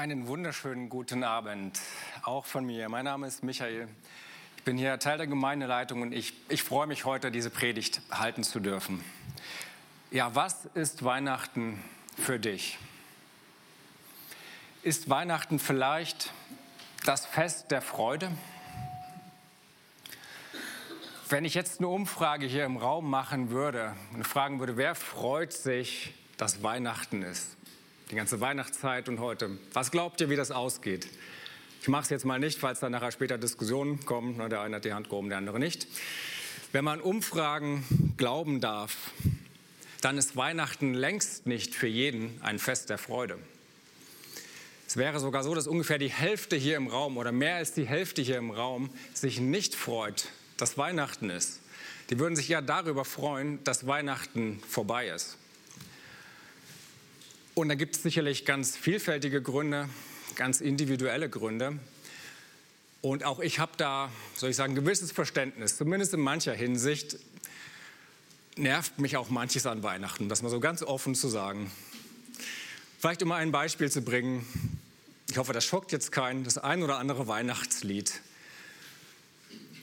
Einen wunderschönen guten Abend, auch von mir. Mein Name ist Michael. Ich bin hier Teil der Gemeindeleitung und ich, ich freue mich heute, diese Predigt halten zu dürfen. Ja, was ist Weihnachten für dich? Ist Weihnachten vielleicht das Fest der Freude? Wenn ich jetzt eine Umfrage hier im Raum machen würde und fragen würde, wer freut sich, dass Weihnachten ist? Die ganze Weihnachtszeit und heute. Was glaubt ihr, wie das ausgeht? Ich mache es jetzt mal nicht, falls dann nachher später Diskussionen kommen. Der eine hat die Hand gehoben, der andere nicht. Wenn man Umfragen glauben darf, dann ist Weihnachten längst nicht für jeden ein Fest der Freude. Es wäre sogar so, dass ungefähr die Hälfte hier im Raum oder mehr als die Hälfte hier im Raum sich nicht freut, dass Weihnachten ist. Die würden sich ja darüber freuen, dass Weihnachten vorbei ist. Und da gibt es sicherlich ganz vielfältige Gründe, ganz individuelle Gründe. Und auch ich habe da, soll ich sagen, gewisses Verständnis. Zumindest in mancher Hinsicht nervt mich auch manches an Weihnachten, das mal so ganz offen zu sagen. Vielleicht um mal ein Beispiel zu bringen. Ich hoffe, das schockt jetzt keinen. Das ein oder andere Weihnachtslied.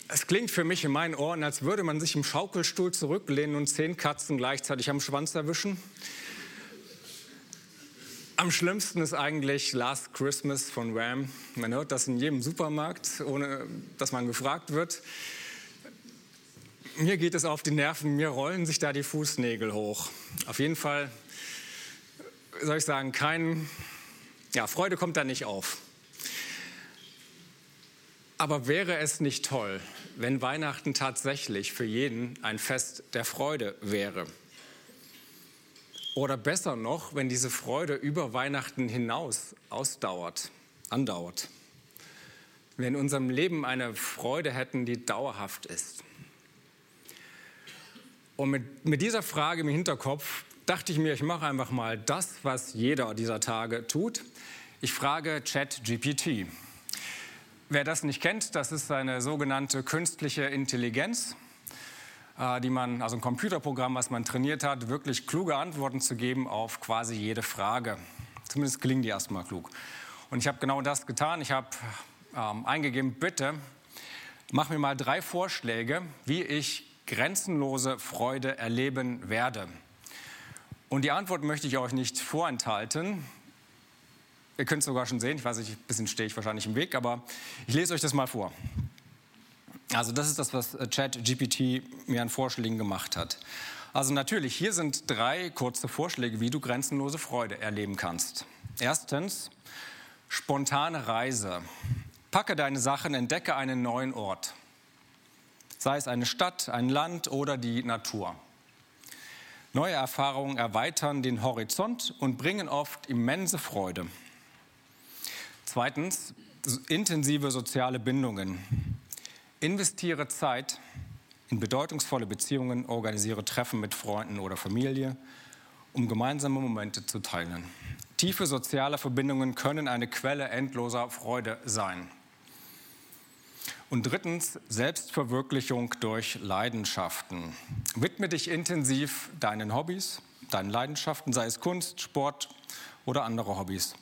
Es klingt für mich in meinen Ohren, als würde man sich im Schaukelstuhl zurücklehnen und zehn Katzen gleichzeitig am Schwanz erwischen. Am schlimmsten ist eigentlich Last Christmas von Wham. Man hört das in jedem Supermarkt, ohne dass man gefragt wird. Mir geht es auf die Nerven, mir rollen sich da die Fußnägel hoch. Auf jeden Fall soll ich sagen, kein, ja, Freude kommt da nicht auf. Aber wäre es nicht toll, wenn Weihnachten tatsächlich für jeden ein Fest der Freude wäre? Oder besser noch, wenn diese Freude über Weihnachten hinaus ausdauert, andauert. Wir in unserem Leben eine Freude hätten, die dauerhaft ist. Und mit, mit dieser Frage im Hinterkopf dachte ich mir, ich mache einfach mal das, was jeder dieser Tage tut. Ich frage ChatGPT. Wer das nicht kennt, das ist eine sogenannte künstliche Intelligenz. Äh, die man, also ein Computerprogramm, was man trainiert hat, wirklich kluge Antworten zu geben auf quasi jede Frage. Zumindest klingen die erstmal klug. Und ich habe genau das getan. Ich habe ähm, eingegeben, bitte mach mir mal drei Vorschläge, wie ich grenzenlose Freude erleben werde. Und die Antwort möchte ich euch nicht vorenthalten. Ihr könnt es sogar schon sehen. Ich weiß nicht, ein bisschen stehe ich wahrscheinlich im Weg, aber ich lese euch das mal vor. Also das ist das, was äh, ChatGPT mir an Vorschlägen gemacht hat. Also natürlich, hier sind drei kurze Vorschläge, wie du grenzenlose Freude erleben kannst. Erstens, spontane Reise. Packe deine Sachen, entdecke einen neuen Ort. Sei es eine Stadt, ein Land oder die Natur. Neue Erfahrungen erweitern den Horizont und bringen oft immense Freude. Zweitens, intensive soziale Bindungen. Investiere Zeit in bedeutungsvolle Beziehungen, organisiere Treffen mit Freunden oder Familie, um gemeinsame Momente zu teilen. Tiefe soziale Verbindungen können eine Quelle endloser Freude sein. Und drittens, Selbstverwirklichung durch Leidenschaften. Widme dich intensiv deinen Hobbys, deinen Leidenschaften, sei es Kunst, Sport oder andere Hobbys.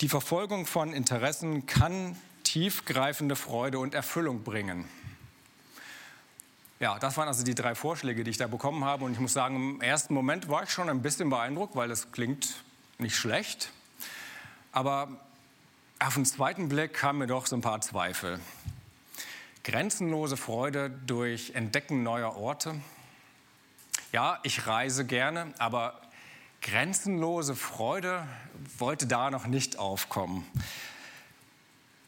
Die Verfolgung von Interessen kann tiefgreifende Freude und Erfüllung bringen. Ja, das waren also die drei Vorschläge, die ich da bekommen habe. Und ich muss sagen, im ersten Moment war ich schon ein bisschen beeindruckt, weil das klingt nicht schlecht. Aber auf den zweiten Blick kamen mir doch so ein paar Zweifel. Grenzenlose Freude durch Entdecken neuer Orte. Ja, ich reise gerne, aber grenzenlose Freude wollte da noch nicht aufkommen.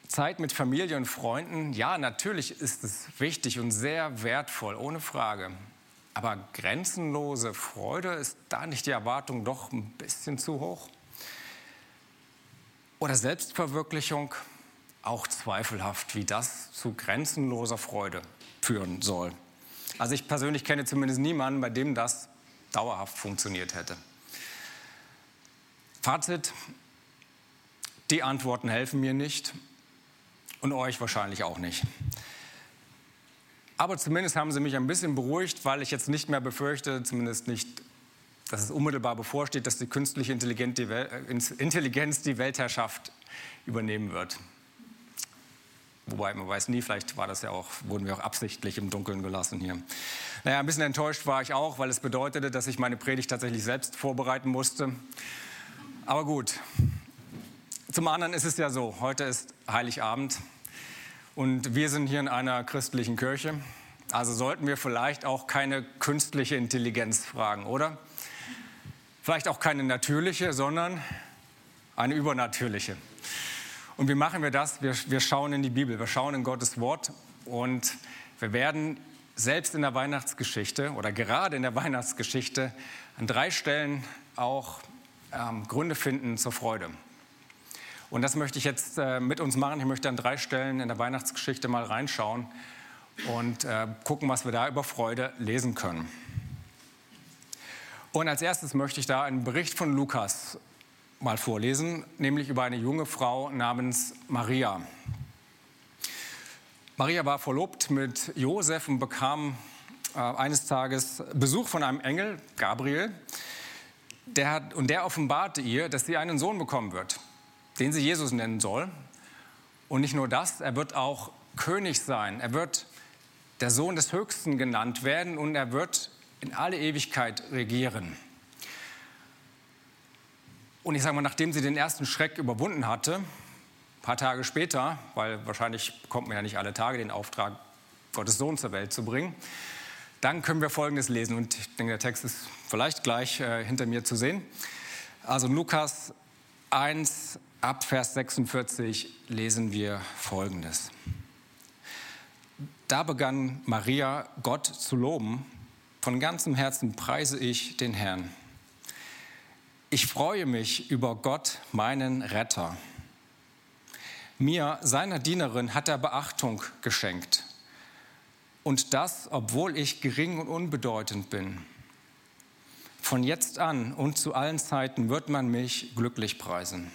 Zeit mit Familie und Freunden, ja, natürlich ist es wichtig und sehr wertvoll, ohne Frage. Aber grenzenlose Freude, ist da nicht die Erwartung doch ein bisschen zu hoch? Oder Selbstverwirklichung, auch zweifelhaft, wie das zu grenzenloser Freude führen soll. Also ich persönlich kenne zumindest niemanden, bei dem das dauerhaft funktioniert hätte. Fazit, die Antworten helfen mir nicht und euch wahrscheinlich auch nicht. Aber zumindest haben sie mich ein bisschen beruhigt, weil ich jetzt nicht mehr befürchte, zumindest nicht, dass es unmittelbar bevorsteht, dass die künstliche Intelligenz die, Weltherrschaft übernehmen wird. Wobei man weiß nie, vielleicht war das ja auch, wurden wir auch absichtlich im Dunkeln gelassen hier. Naja, ein bisschen enttäuscht war ich auch, weil es bedeutete, dass ich meine Predigt tatsächlich selbst vorbereiten musste. Aber gut. Zum anderen ist es ja so, heute ist Heiligabend und wir sind hier in einer christlichen Kirche. Also sollten wir vielleicht auch keine künstliche Intelligenz fragen, oder? Vielleicht auch keine natürliche, sondern eine übernatürliche. Und wie machen wir das? Wir, wir schauen in die Bibel, wir schauen in Gottes Wort und wir werden selbst in der Weihnachtsgeschichte oder gerade in der Weihnachtsgeschichte an drei Stellen auch ähm, Gründe finden zur Freude. Und das möchte ich jetzt äh, mit uns machen. Ich möchte an drei Stellen in der Weihnachtsgeschichte mal reinschauen und äh, gucken, was wir da über Freude lesen können. Und als erstes möchte ich da einen Bericht von Lukas mal vorlesen, nämlich über eine junge Frau namens Maria. Maria war verlobt mit Josef und bekam äh, eines Tages Besuch von einem Engel, Gabriel, der hat, und der offenbarte ihr, dass sie einen Sohn bekommen wird, den sie Jesus nennen soll. Und nicht nur das, er wird auch König sein. Er wird der Sohn des Höchsten genannt werden und er wird in alle Ewigkeit regieren. Und ich sage mal, nachdem sie den ersten Schreck überwunden hatte, ein paar Tage später, weil wahrscheinlich bekommt man ja nicht alle Tage den Auftrag, Gottes Sohn zur Welt zu bringen, dann können wir Folgendes lesen. Und ich denke, der Text ist vielleicht gleich äh, hinter mir zu sehen. Also Lukas 1 ab Vers 46 lesen wir Folgendes. Da begann Maria Gott zu loben. Von ganzem Herzen preise ich den Herrn. Ich freue mich über Gott, meinen Retter. Mir, seiner Dienerin, hat er Beachtung geschenkt. Und das, obwohl ich gering und unbedeutend bin. Von jetzt an und zu allen Zeiten wird man mich glücklich preisen.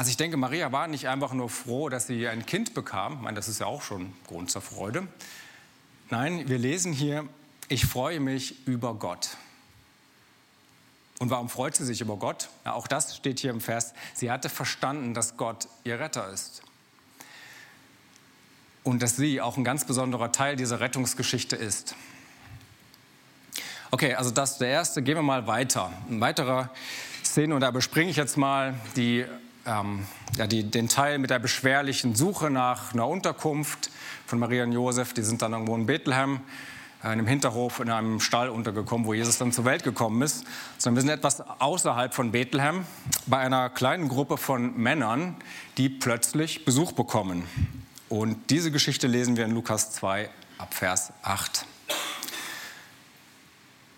Also ich denke, Maria war nicht einfach nur froh, dass sie ein Kind bekam. Ich meine, das ist ja auch schon Grund zur Freude. Nein, wir lesen hier, ich freue mich über Gott. Und warum freut sie sich über Gott? Ja, auch das steht hier im Vers. Sie hatte verstanden, dass Gott ihr Retter ist. Und dass sie auch ein ganz besonderer Teil dieser Rettungsgeschichte ist. Okay, also das ist der erste. Gehen wir mal weiter. Ein weiterer Szene, und da bespringe ich jetzt mal die, ähm, ja, die, den Teil mit der beschwerlichen Suche nach einer Unterkunft von Maria und Josef. Die sind dann irgendwo in Bethlehem in einem Hinterhof in einem Stall untergekommen, wo Jesus dann zur Welt gekommen ist, sondern wir sind etwas außerhalb von Bethlehem bei einer kleinen Gruppe von Männern, die plötzlich Besuch bekommen. Und diese Geschichte lesen wir in Lukas 2 ab Vers 8.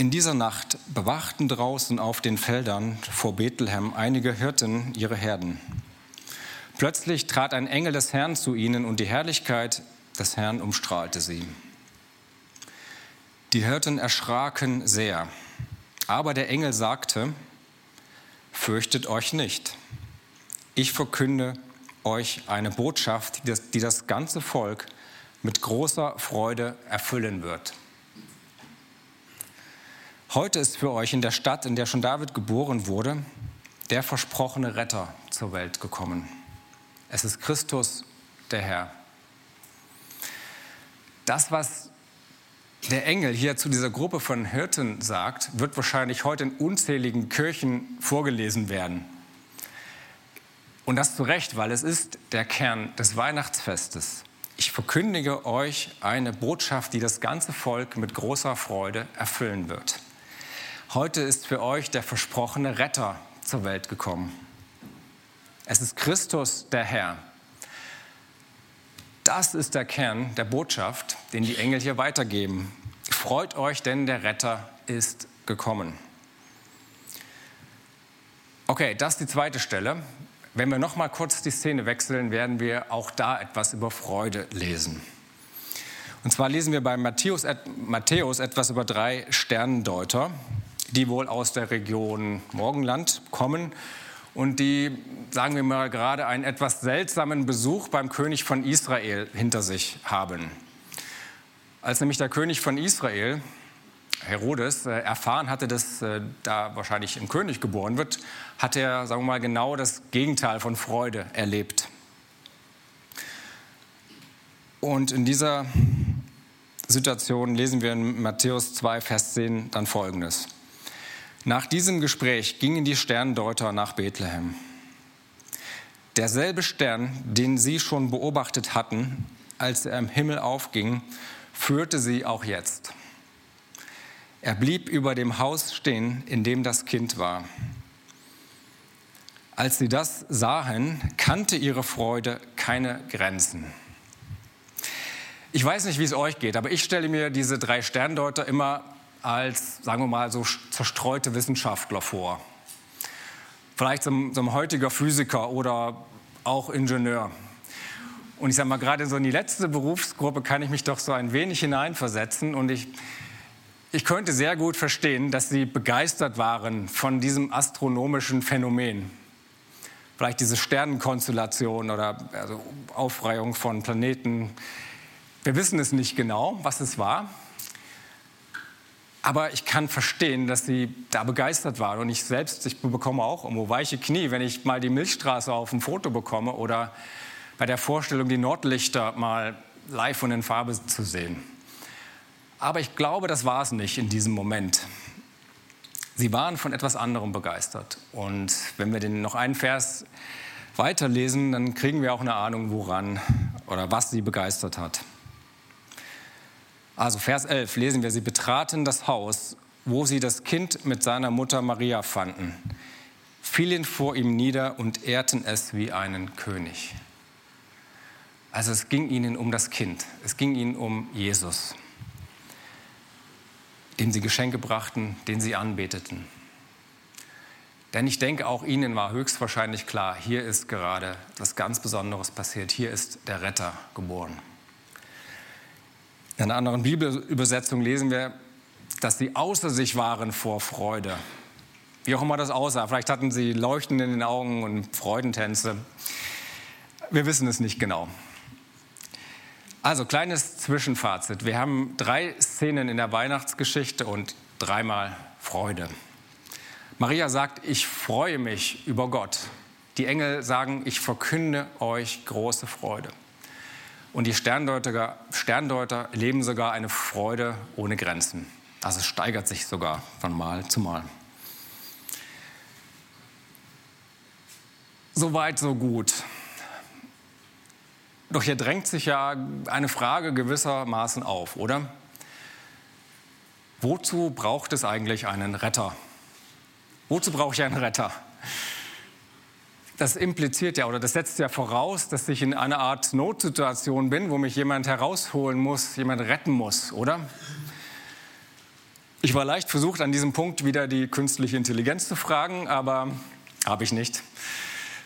In dieser Nacht bewachten draußen auf den Feldern vor Bethlehem einige Hirten ihre Herden. Plötzlich trat ein Engel des Herrn zu ihnen und die Herrlichkeit des Herrn umstrahlte sie. Die Hirten erschraken sehr. Aber der Engel sagte, fürchtet euch nicht. Ich verkünde euch eine Botschaft, die das ganze Volk mit großer Freude erfüllen wird. Heute ist für euch in der Stadt, in der schon David geboren wurde, der versprochene Retter zur Welt gekommen. Es ist Christus, der Herr. Das, was der Engel hier zu dieser Gruppe von Hirten sagt, wird wahrscheinlich heute in unzähligen Kirchen vorgelesen werden. Und das zu Recht, weil es ist der Kern des Weihnachtsfestes. Ich verkündige euch eine Botschaft, die das ganze Volk mit großer Freude erfüllen wird. Heute ist für euch der versprochene Retter zur Welt gekommen. Es ist Christus der Herr. Das ist der Kern der Botschaft, den die Engel hier weitergeben. Freut euch, denn der Retter ist gekommen. Okay, das ist die zweite Stelle. Wenn wir noch mal kurz die Szene wechseln, werden wir auch da etwas über Freude lesen. Und zwar lesen wir bei Matthäus, Matthäus etwas über drei Sternendeuter, die wohl aus der Region Morgenland kommen und die, sagen wir mal, gerade einen etwas seltsamen Besuch beim König von Israel hinter sich haben. Als nämlich der König von Israel Herodes äh, erfahren hatte, dass äh, da wahrscheinlich ein König geboren wird, hat er, sagen wir mal, genau das Gegenteil von Freude erlebt. Und in dieser Situation lesen wir in Matthäus 2, Vers 10 dann Folgendes. Nach diesem Gespräch gingen die Sterndeuter nach Bethlehem. Derselbe Stern, den sie schon beobachtet hatten, als er im Himmel aufging, führte sie auch jetzt. Er blieb über dem Haus stehen, in dem das Kind war. Als sie das sahen, kannte ihre Freude keine Grenzen. Ich weiß nicht, wie es euch geht, aber ich stelle mir diese drei Sterndeuter immer als, sagen wir mal, so zerstreute Wissenschaftler vor. Vielleicht so ein, heutiger Physiker oder auch Ingenieur. Und ich sage mal, gerade so in die letzte Berufsgruppe kann ich mich doch so ein wenig hineinversetzen. Und ich, ich könnte sehr gut verstehen, dass sie begeistert waren von diesem astronomischen Phänomen. Vielleicht diese Sternenkonstellation oder also Aufreihung von Planeten, wir wissen es nicht genau, was es war. Aber ich kann verstehen, dass sie da begeistert waren. Und ich selbst, ich bekomme auch irgendwo weiche Knie, wenn ich mal die Milchstraße auf dem Foto bekomme oder bei der Vorstellung, die Nordlichter mal live und in Farbe zu sehen. Aber ich glaube, das war es nicht in diesem Moment. Sie waren von etwas anderem begeistert. Und wenn wir den noch einen Vers weiterlesen, dann kriegen wir auch eine Ahnung, woran oder was sie begeistert hat. Also Vers 11 lesen wir, sie betraten das Haus, wo sie das Kind mit seiner Mutter Maria fanden, fielen vor ihm nieder und ehrten es wie einen König. Also es ging ihnen um das Kind, es ging ihnen um Jesus, dem sie Geschenke brachten, den sie anbeteten. Denn ich denke, auch ihnen war höchstwahrscheinlich klar, hier ist gerade was ganz Besonderes passiert, hier ist der Retter geboren. In einer anderen Bibelübersetzung lesen wir, dass sie außer sich waren vor Freude. Wie auch immer das aussah. Vielleicht hatten sie Leuchten in den Augen und Freudentänze. Wir wissen es nicht genau. Also, kleines Zwischenfazit. Wir haben drei Szenen in der Weihnachtsgeschichte und dreimal Freude. Maria sagt, ich freue mich über Gott. Die Engel sagen, ich verkünde euch große Freude. Und die Sterndeuter, Sterndeuter leben sogar eine Freude ohne Grenzen. Also es steigert sich sogar von Mal zu Mal. So weit, so gut. Doch hier drängt sich ja eine Frage gewissermaßen auf, oder? Wozu braucht es eigentlich einen Retter? Wozu brauche ich einen Retter? Das impliziert ja oder das setzt ja voraus, dass ich in einer Art Notsituation bin, wo mich jemand herausholen muss, jemand retten muss, oder? Ich war leicht versucht, an diesem Punkt wieder die künstliche Intelligenz zu fragen, aber habe ich nicht.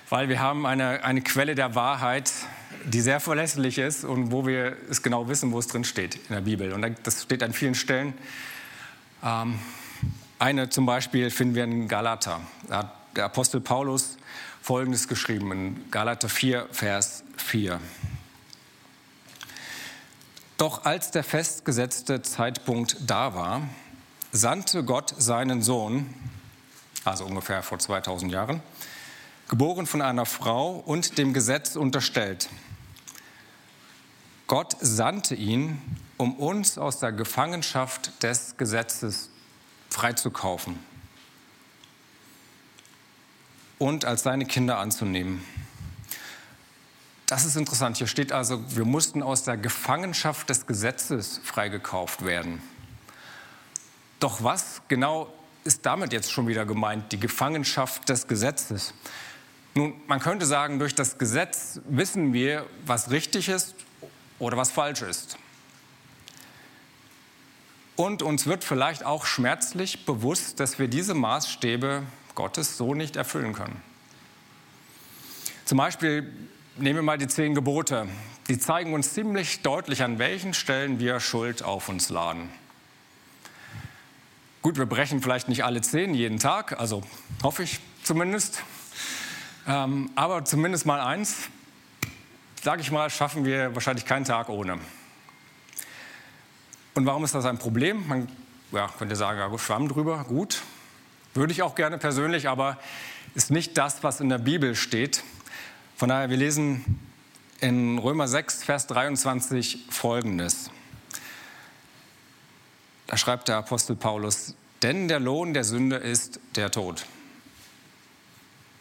Weil wir haben eine, eine Quelle der Wahrheit, die sehr verlässlich ist und wo wir es genau wissen, wo es drin steht in der Bibel. Und das steht an vielen Stellen. Ähm, eine zum Beispiel finden wir in Galater. Da hat der Apostel Paulus Folgendes geschrieben in Galater 4, Vers 4. Doch als der festgesetzte Zeitpunkt da war, sandte Gott seinen Sohn, also ungefähr vor 2000 Jahren, geboren von einer Frau und dem Gesetz unterstellt. Gott sandte ihn, um uns aus der Gefangenschaft des Gesetzes freizukaufen und als seine Kinder anzunehmen. Das ist interessant. Hier steht also, wir mussten aus der Gefangenschaft des Gesetzes freigekauft werden. Doch was genau ist damit jetzt schon wieder gemeint, die Gefangenschaft des Gesetzes? Nun, man könnte sagen, durch das Gesetz wissen wir, was richtig ist oder was falsch ist. Und uns wird vielleicht auch schmerzlich bewusst, dass wir diese Maßstäbe Gottes so nicht erfüllen können. Zum Beispiel nehmen wir mal die zehn Gebote. Die zeigen uns ziemlich deutlich, an welchen Stellen wir Schuld auf uns laden. Gut, wir brechen vielleicht nicht alle zehn jeden Tag, also hoffe ich zumindest. Ähm, aber zumindest mal eins, sage ich mal, schaffen wir wahrscheinlich keinen Tag ohne. Und warum ist das ein Problem? Man ja, könnt ihr sagen, ja, schwamm drüber, gut. Würde ich auch gerne persönlich, aber ist nicht das, was in der Bibel steht. Von daher, wir lesen in Römer 6, Vers 23 folgendes. Da schreibt der Apostel Paulus, denn der Lohn der Sünde ist der Tod.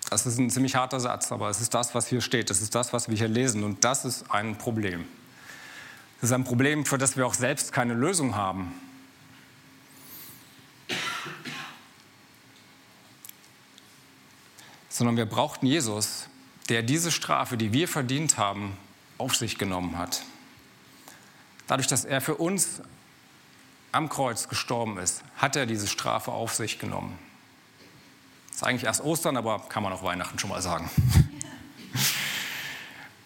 Das ist ein ziemlich harter Satz, aber es ist das, was hier steht. Das ist das, was wir hier lesen. Und das ist ein Problem. Das ist ein Problem, für das wir auch selbst keine Lösung haben. Sondern wir brauchten Jesus, der diese Strafe, die wir verdient haben, auf sich genommen hat. Dadurch, dass er für uns am Kreuz gestorben ist, hat er diese Strafe auf sich genommen. Das ist eigentlich erst Ostern, aber kann man auch Weihnachten schon mal sagen.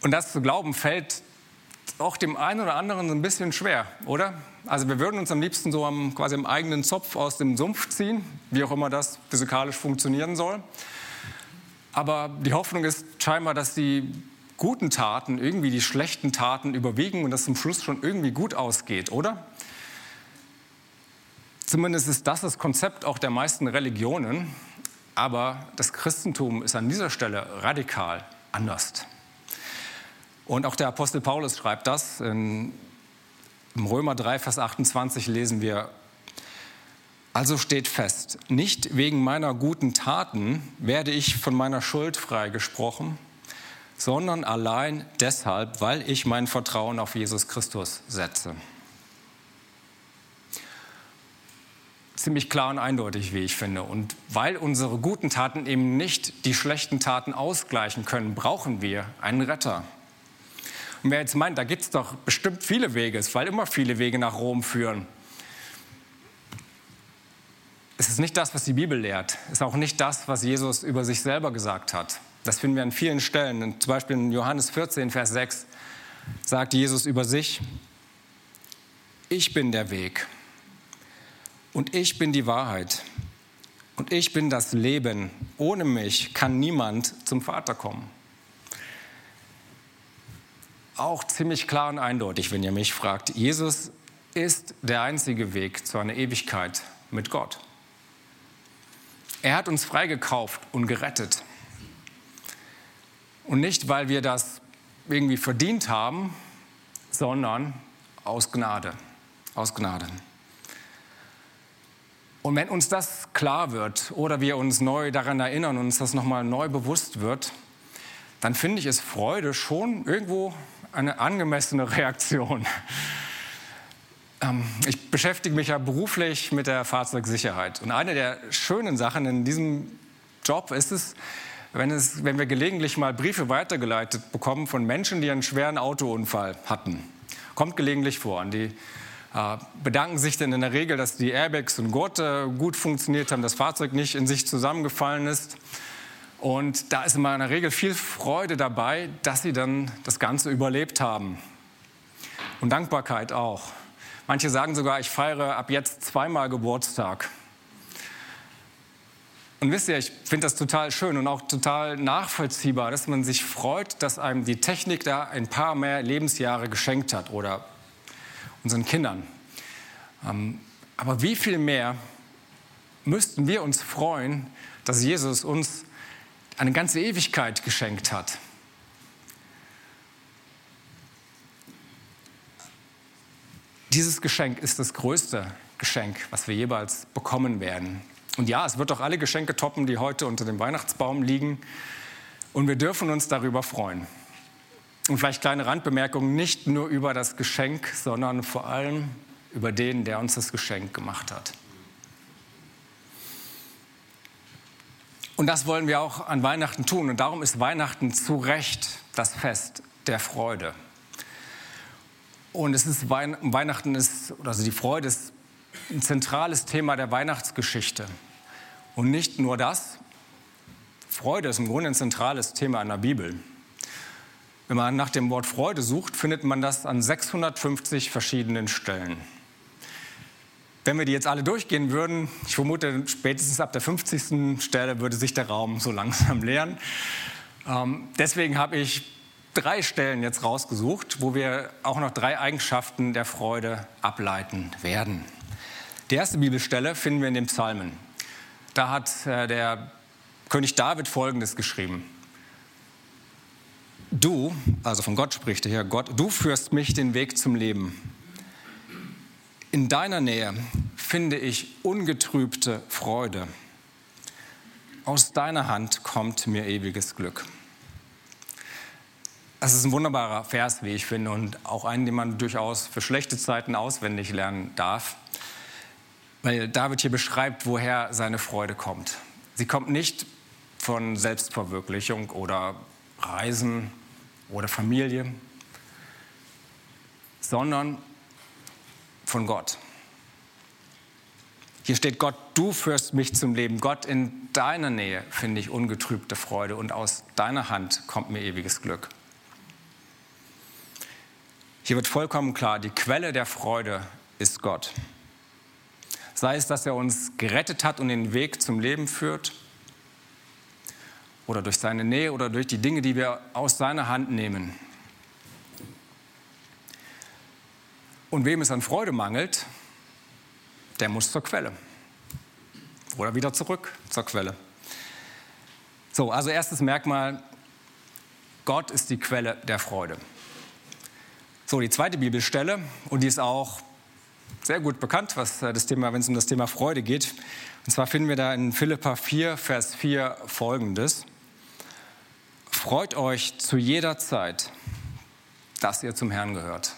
Und das zu glauben fällt auch dem einen oder anderen ein bisschen schwer, oder? Also wir würden uns am liebsten so am, quasi im eigenen Zopf aus dem Sumpf ziehen, wie auch immer das physikalisch funktionieren soll. Aber die Hoffnung ist scheinbar, dass die guten Taten irgendwie die schlechten Taten überwiegen und dass zum Schluss schon irgendwie gut ausgeht, oder? Zumindest ist das das Konzept auch der meisten Religionen. Aber das Christentum ist an dieser Stelle radikal anders. Und auch der Apostel Paulus schreibt das. In, Im Römer 3, Vers 28 lesen wir, also steht fest, nicht wegen meiner guten Taten werde ich von meiner Schuld freigesprochen, sondern allein deshalb, weil ich mein Vertrauen auf Jesus Christus setze. ziemlich klar und eindeutig, wie ich finde. Und weil unsere guten Taten eben nicht die schlechten Taten ausgleichen können, brauchen wir einen Retter. Und wer jetzt meint, da gibt es doch bestimmt viele Wege, weil immer viele Wege nach Rom führen. Es ist nicht das, was die Bibel lehrt. Es ist auch nicht das, was Jesus über sich selber gesagt hat. Das finden wir an vielen Stellen. Zum Beispiel in Johannes 14, Vers 6 sagt Jesus über sich, ich bin der Weg und ich bin die Wahrheit. Und ich bin das Leben. Ohne mich kann niemand zum Vater kommen. Auch ziemlich klar und eindeutig, wenn ihr mich fragt. Jesus ist der einzige Weg zu einer Ewigkeit mit Gott. Er hat uns freigekauft und gerettet. Und nicht, weil wir das irgendwie verdient haben, sondern aus Gnade. Aus Gnade. Und wenn uns das klar wird oder wir uns neu daran erinnern und uns das nochmal neu bewusst wird, dann finde ich es Freude schon irgendwo eine angemessene Reaktion. Ähm, ich beschäftige mich ja beruflich mit der Fahrzeugsicherheit. Und eine der schönen Sachen in diesem Job ist es, wenn, es, wenn wir gelegentlich mal Briefe weitergeleitet bekommen von Menschen, die einen schweren Autounfall hatten. Kommt gelegentlich vor. Und die äh, bedanken sich dann in der Regel, dass die Airbags und Gurte gut funktioniert haben, das Fahrzeug nicht in sich zusammengefallen ist. Und da ist immer in der Regel viel Freude dabei, dass sie dann das Ganze überlebt haben. Und Dankbarkeit auch. Manche sagen sogar, ich feiere ab jetzt zweimal Geburtstag. Und wisst ihr, ich finde das total schön und auch total nachvollziehbar, dass man sich freut, dass einem die Technik da ein paar mehr Lebensjahre geschenkt hat oder unseren Kindern. Ähm, aber wie viel mehr müssten wir uns freuen, dass Jesus uns eine ganze Ewigkeit geschenkt hat. Dieses Geschenk ist das größte Geschenk, was wir jeweils bekommen werden. Und ja, es wird auch alle Geschenke toppen, die heute unter dem Weihnachtsbaum liegen. Und wir dürfen uns darüber freuen. Und vielleicht kleine Randbemerkung, nicht nur über das Geschenk, sondern vor allem über den, der uns das Geschenk gemacht hat. Und das wollen wir auch an Weihnachten tun. Und darum ist Weihnachten zu Recht das Fest der Freude. Und es ist Weihnachten ist, also die Freude ist ein zentrales Thema der Weihnachtsgeschichte. Und nicht nur das, Freude ist im Grunde ein zentrales Thema in der Bibel. Wenn man nach dem Wort Freude sucht, findet man das an 650 verschiedenen Stellen. Wenn wir die jetzt alle durchgehen würden, ich vermute, spätestens ab der 50. Stelle würde sich der Raum so langsam leeren. Ähm, deswegen habe ich drei Stellen jetzt rausgesucht, wo wir auch noch drei Eigenschaften der Freude ableiten werden. Die erste Bibelstelle finden wir in den Psalmen. Da hat äh, der König David Folgendes geschrieben. Du, also von Gott spricht der Herr Gott, du führst mich den Weg zum Leben. In deiner Nähe finde ich ungetrübte Freude. Aus deiner Hand kommt mir ewiges Glück. Das ist ein wunderbarer Vers, wie ich finde, und auch einen, den man durchaus für schlechte Zeiten auswendig lernen darf, weil David hier beschreibt, woher seine Freude kommt. Sie kommt nicht von Selbstverwirklichung oder Reisen oder Familie, sondern von Gott. Hier steht Gott, du führst mich zum Leben. Gott, in deiner Nähe finde ich ungetrübte Freude und aus deiner Hand kommt mir ewiges Glück. Hier wird vollkommen klar, die Quelle der Freude ist Gott. Sei es, dass er uns gerettet hat und den Weg zum Leben führt, oder durch seine Nähe oder durch die Dinge, die wir aus seiner Hand nehmen. Und wem es an Freude mangelt, der muss zur Quelle. Oder wieder zurück zur Quelle. So, also erstes Merkmal, Gott ist die Quelle der Freude. So, die zweite Bibelstelle, und die ist auch sehr gut bekannt, was äh, das Thema, wenn es um das Thema Freude geht. Und zwar finden wir da in Philippa 4, Vers 4 folgendes. Freut euch zu jeder Zeit, dass ihr zum Herrn gehört.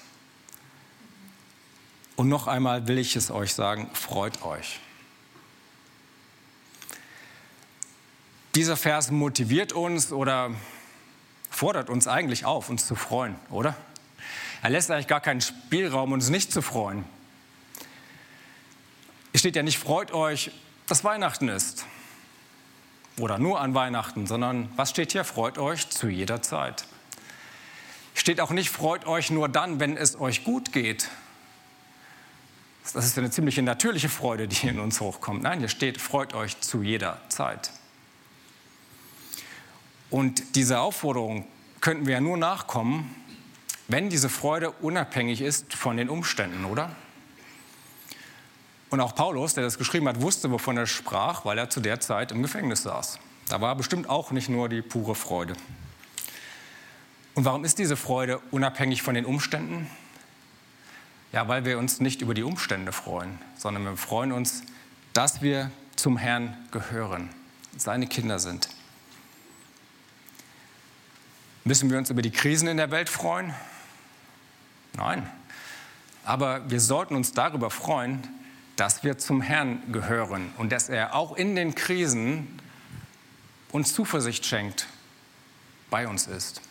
Und noch einmal will ich es euch sagen, freut euch. Dieser Vers motiviert uns oder fordert uns eigentlich auf, uns zu freuen, oder? Er lässt eigentlich gar keinen Spielraum, uns nicht zu freuen. Es steht ja nicht, freut euch, dass Weihnachten ist oder nur an Weihnachten, sondern was steht hier? Freut euch zu jeder Zeit. Steht auch nicht, freut euch nur dann, wenn es euch gut geht. Das ist eine ziemliche natürliche Freude, die in uns hochkommt. Nein, hier steht, freut euch zu jeder Zeit. Und diese Aufforderung könnten wir ja nur nachkommen, wenn diese Freude unabhängig ist von den Umständen, oder? Und auch Paulus, der das geschrieben hat, wusste, wovon er sprach, weil er zu der Zeit im Gefängnis saß. Da war bestimmt auch nicht nur die pure Freude. Und warum ist diese Freude unabhängig von den Umständen? Ja, weil wir uns nicht über die Umstände freuen, sondern wir freuen uns, dass wir zum Herrn gehören, seine Kinder sind. Müssen wir uns über die Krisen in der Welt freuen? Nein. Aber wir sollten uns darüber freuen, dass wir zum Herrn gehören und dass er auch in den Krisen uns Zuversicht schenkt, bei uns ist.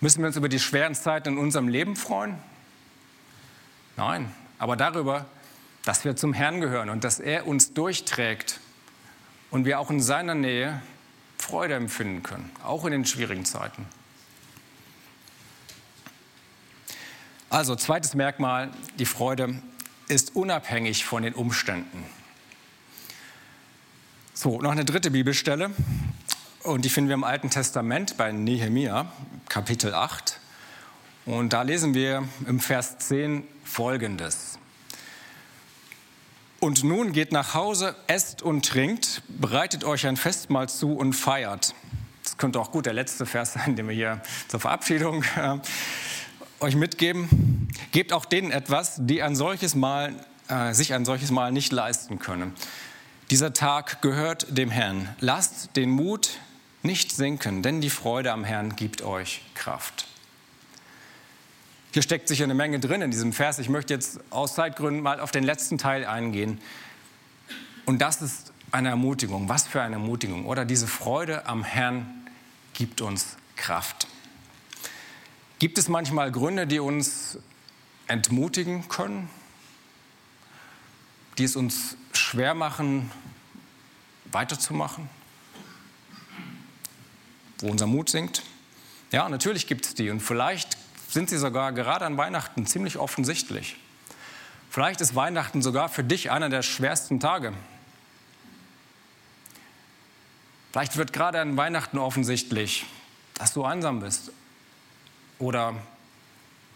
Müssen wir uns über die schweren Zeiten in unserem Leben freuen? Nein, aber darüber, dass wir zum Herrn gehören und dass er uns durchträgt und wir auch in seiner Nähe Freude empfinden können, auch in den schwierigen Zeiten. Also zweites Merkmal, die Freude ist unabhängig von den Umständen. So, noch eine dritte Bibelstelle. Und die finden wir im Alten Testament bei Nehemia, Kapitel 8. Und da lesen wir im Vers 10 folgendes. Und nun geht nach Hause, esst und trinkt, bereitet euch ein Festmahl zu und feiert. Das könnte auch gut der letzte Vers sein, den wir hier zur Verabschiedung äh, euch mitgeben, gebt auch denen etwas, die ein solches Mal, äh, sich ein solches Mal nicht leisten können. Dieser Tag gehört dem Herrn. Lasst den Mut nicht sinken, denn die Freude am Herrn gibt euch Kraft. Hier steckt sicher eine Menge drin in diesem Vers. Ich möchte jetzt aus Zeitgründen mal auf den letzten Teil eingehen. Und das ist eine Ermutigung. Was für eine Ermutigung. Oder diese Freude am Herrn gibt uns Kraft. Gibt es manchmal Gründe, die uns entmutigen können, die es uns schwer machen, weiterzumachen, wo unser Mut sinkt? Ja, natürlich gibt es die und vielleicht sind sie sogar gerade an Weihnachten ziemlich offensichtlich. Vielleicht ist Weihnachten sogar für dich einer der schwersten Tage. Vielleicht wird gerade an Weihnachten offensichtlich, dass du einsam bist oder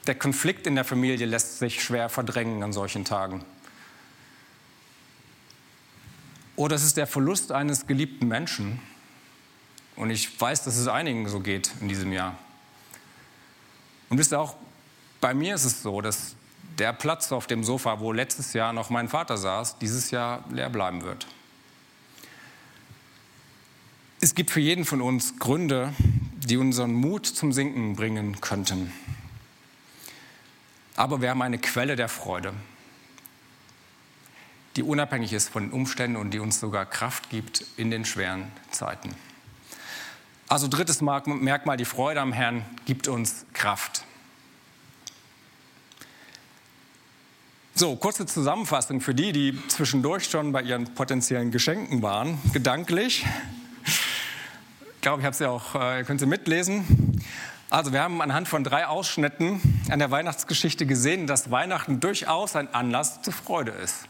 der Konflikt in der Familie lässt sich schwer verdrängen an solchen Tagen. Oder es ist der Verlust eines geliebten Menschen. Und ich weiß, dass es einigen so geht in diesem Jahr. Und wisst ihr auch, bei mir ist es so, dass der Platz auf dem Sofa, wo letztes Jahr noch mein Vater saß, dieses Jahr leer bleiben wird. Es gibt für jeden von uns Gründe, die unseren Mut zum Sinken bringen könnten. Aber wir haben eine Quelle der Freude, die unabhängig ist von den Umständen und die uns sogar Kraft gibt in den schweren Zeiten. Also drittes Merkmal, die Freude am Herrn gibt uns Kraft. So, kurze Zusammenfassung für die, die zwischendurch schon bei ihren potenziellen Geschenken waren, gedanklich. Ich glaube, ich habe sie auch, äh, ihr könnt sie mitlesen. Also, wir haben anhand von drei Ausschnitten an der Weihnachtsgeschichte gesehen, dass Weihnachten durchaus ein Anlass zur Freude ist.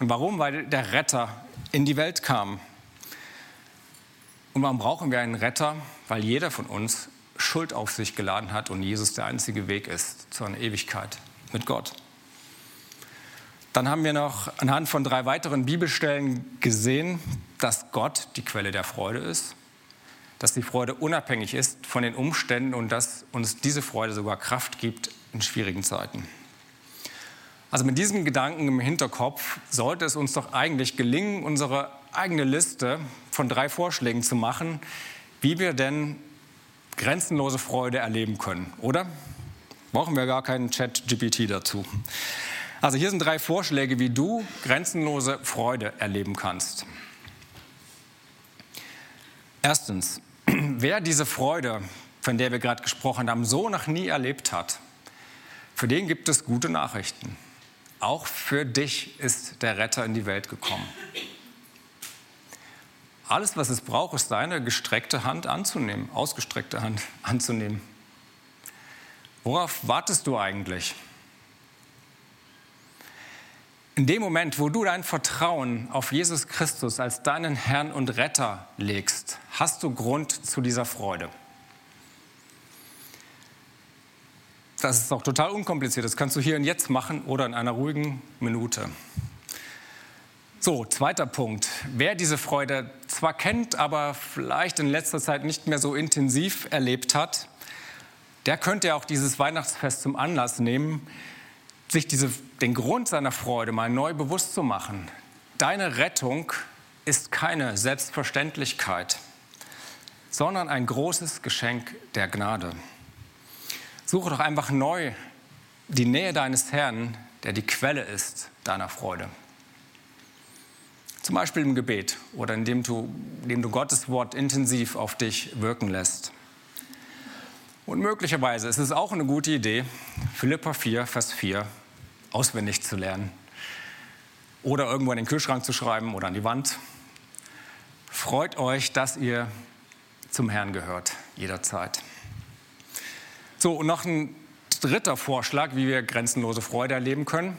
Und warum? Weil der Retter in die Welt kam. Und warum brauchen wir einen Retter? Weil jeder von uns Schuld auf sich geladen hat und Jesus der einzige Weg ist zu einer Ewigkeit mit Gott. Dann haben wir noch anhand von drei weiteren Bibelstellen gesehen, dass Gott die Quelle der Freude ist, dass die Freude unabhängig ist von den Umständen und dass uns diese Freude sogar Kraft gibt in schwierigen Zeiten. Also mit diesem Gedanken im Hinterkopf sollte es uns doch eigentlich gelingen, unsere eigene Liste von drei Vorschlägen zu machen, wie wir denn grenzenlose Freude erleben können, oder? Brauchen wir gar keinen Chat-GPT dazu. Also hier sind drei Vorschläge, wie du grenzenlose Freude erleben kannst. Erstens, wer diese Freude, von der wir gerade gesprochen haben, so noch nie erlebt hat, für den gibt es gute Nachrichten. Auch für dich ist der Retter in die Welt gekommen. Alles, was es braucht, ist deine gestreckte Hand anzunehmen, ausgestreckte Hand anzunehmen. Worauf wartest du eigentlich? In dem Moment, wo du dein Vertrauen auf Jesus Christus als deinen Herrn und Retter legst, hast du Grund zu dieser Freude. Das ist auch total unkompliziert. Das kannst du hier und jetzt machen oder in einer ruhigen Minute. So, zweiter Punkt. Wer diese Freude zwar kennt, aber vielleicht in letzter Zeit nicht mehr so intensiv erlebt hat, der könnte auch dieses Weihnachtsfest zum Anlass nehmen, sich diese, den Grund seiner Freude mal neu bewusst zu machen. Deine Rettung ist keine Selbstverständlichkeit, sondern ein großes Geschenk der Gnade. Suche doch einfach neu die Nähe deines Herrn, der die Quelle ist deiner Freude. Zum Beispiel im Gebet oder indem du, indem du Gottes Wort intensiv auf dich wirken lässt. Und möglicherweise ist es auch eine gute Idee, Philippa 4, Vers 4 auswendig zu lernen. Oder irgendwo in den Kühlschrank zu schreiben oder an die Wand. Freut euch, dass ihr zum Herrn gehört, jederzeit. So, und noch ein dritter Vorschlag, wie wir grenzenlose Freude erleben können.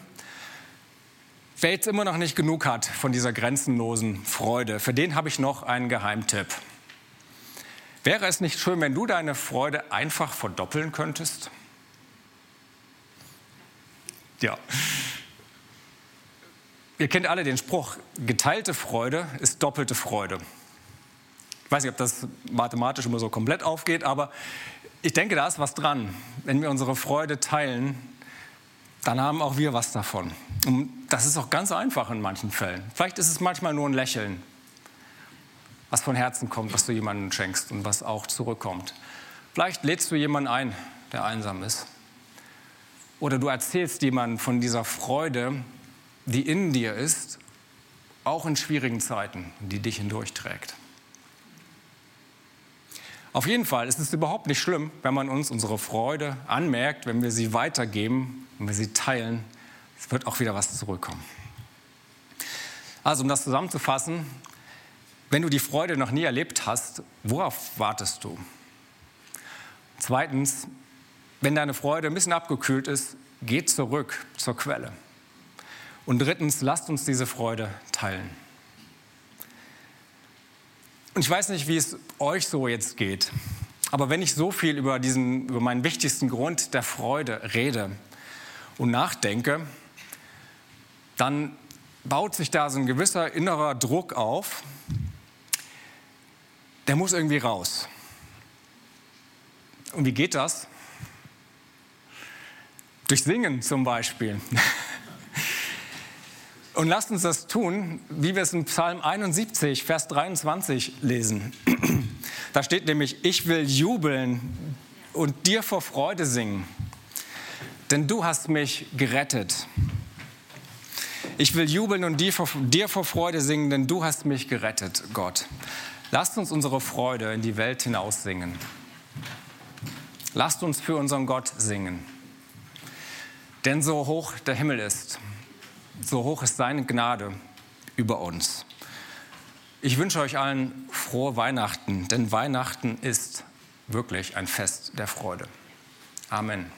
Wer jetzt immer noch nicht genug hat von dieser grenzenlosen Freude, für den habe ich noch einen Geheimtipp. Wäre es nicht schön, wenn du deine Freude einfach verdoppeln könntest? Ja. Ihr kennt alle den Spruch, geteilte Freude ist doppelte Freude. Ich weiß nicht, ob das mathematisch immer so komplett aufgeht, aber ich denke, da ist was dran. Wenn wir unsere Freude teilen, dann haben auch wir was davon. Und das ist auch ganz einfach in manchen Fällen. Vielleicht ist es manchmal nur ein Lächeln, was von Herzen kommt, was du jemandem schenkst und was auch zurückkommt. Vielleicht lädst du jemanden ein, der einsam ist. Oder du erzählst jemandem von dieser Freude, die in dir ist, auch in schwierigen Zeiten, die dich hindurchträgt. Auf jeden Fall ist es überhaupt nicht schlimm, wenn man uns unsere Freude anmerkt, wenn wir sie weitergeben, wenn wir sie teilen. Es wird auch wieder was zurückkommen. Also, um das zusammenzufassen, wenn du die Freude noch nie erlebt hast, worauf wartest du? Zweitens, wenn deine Freude ein bisschen abgekühlt ist, geh zurück zur Quelle. Und drittens, lasst uns diese Freude teilen. Und ich weiß nicht, wie es euch so jetzt geht, aber wenn ich so viel über, diesen, über meinen wichtigsten Grund der Freude rede und nachdenke, dann baut sich da so ein gewisser innerer Druck auf. Der muss irgendwie raus. Und wie geht das? Durch Singen zum Beispiel. Und lasst uns das tun, wie wir es in Psalm 71, Vers 23 lesen. Da steht nämlich, ich will jubeln und dir vor Freude singen, denn du hast mich gerettet. Ich will jubeln und dir vor, Freude singen, denn du hast mich gerettet, Gott. Lasst uns unsere Freude in die Welt hinaus singen. Lasst uns für unseren Gott singen. Denn so hoch der Himmel ist, so hoch ist seine Gnade über uns. Ich wünsche euch allen frohe Weihnachten, denn Weihnachten ist wirklich ein Fest der Freude. Amen.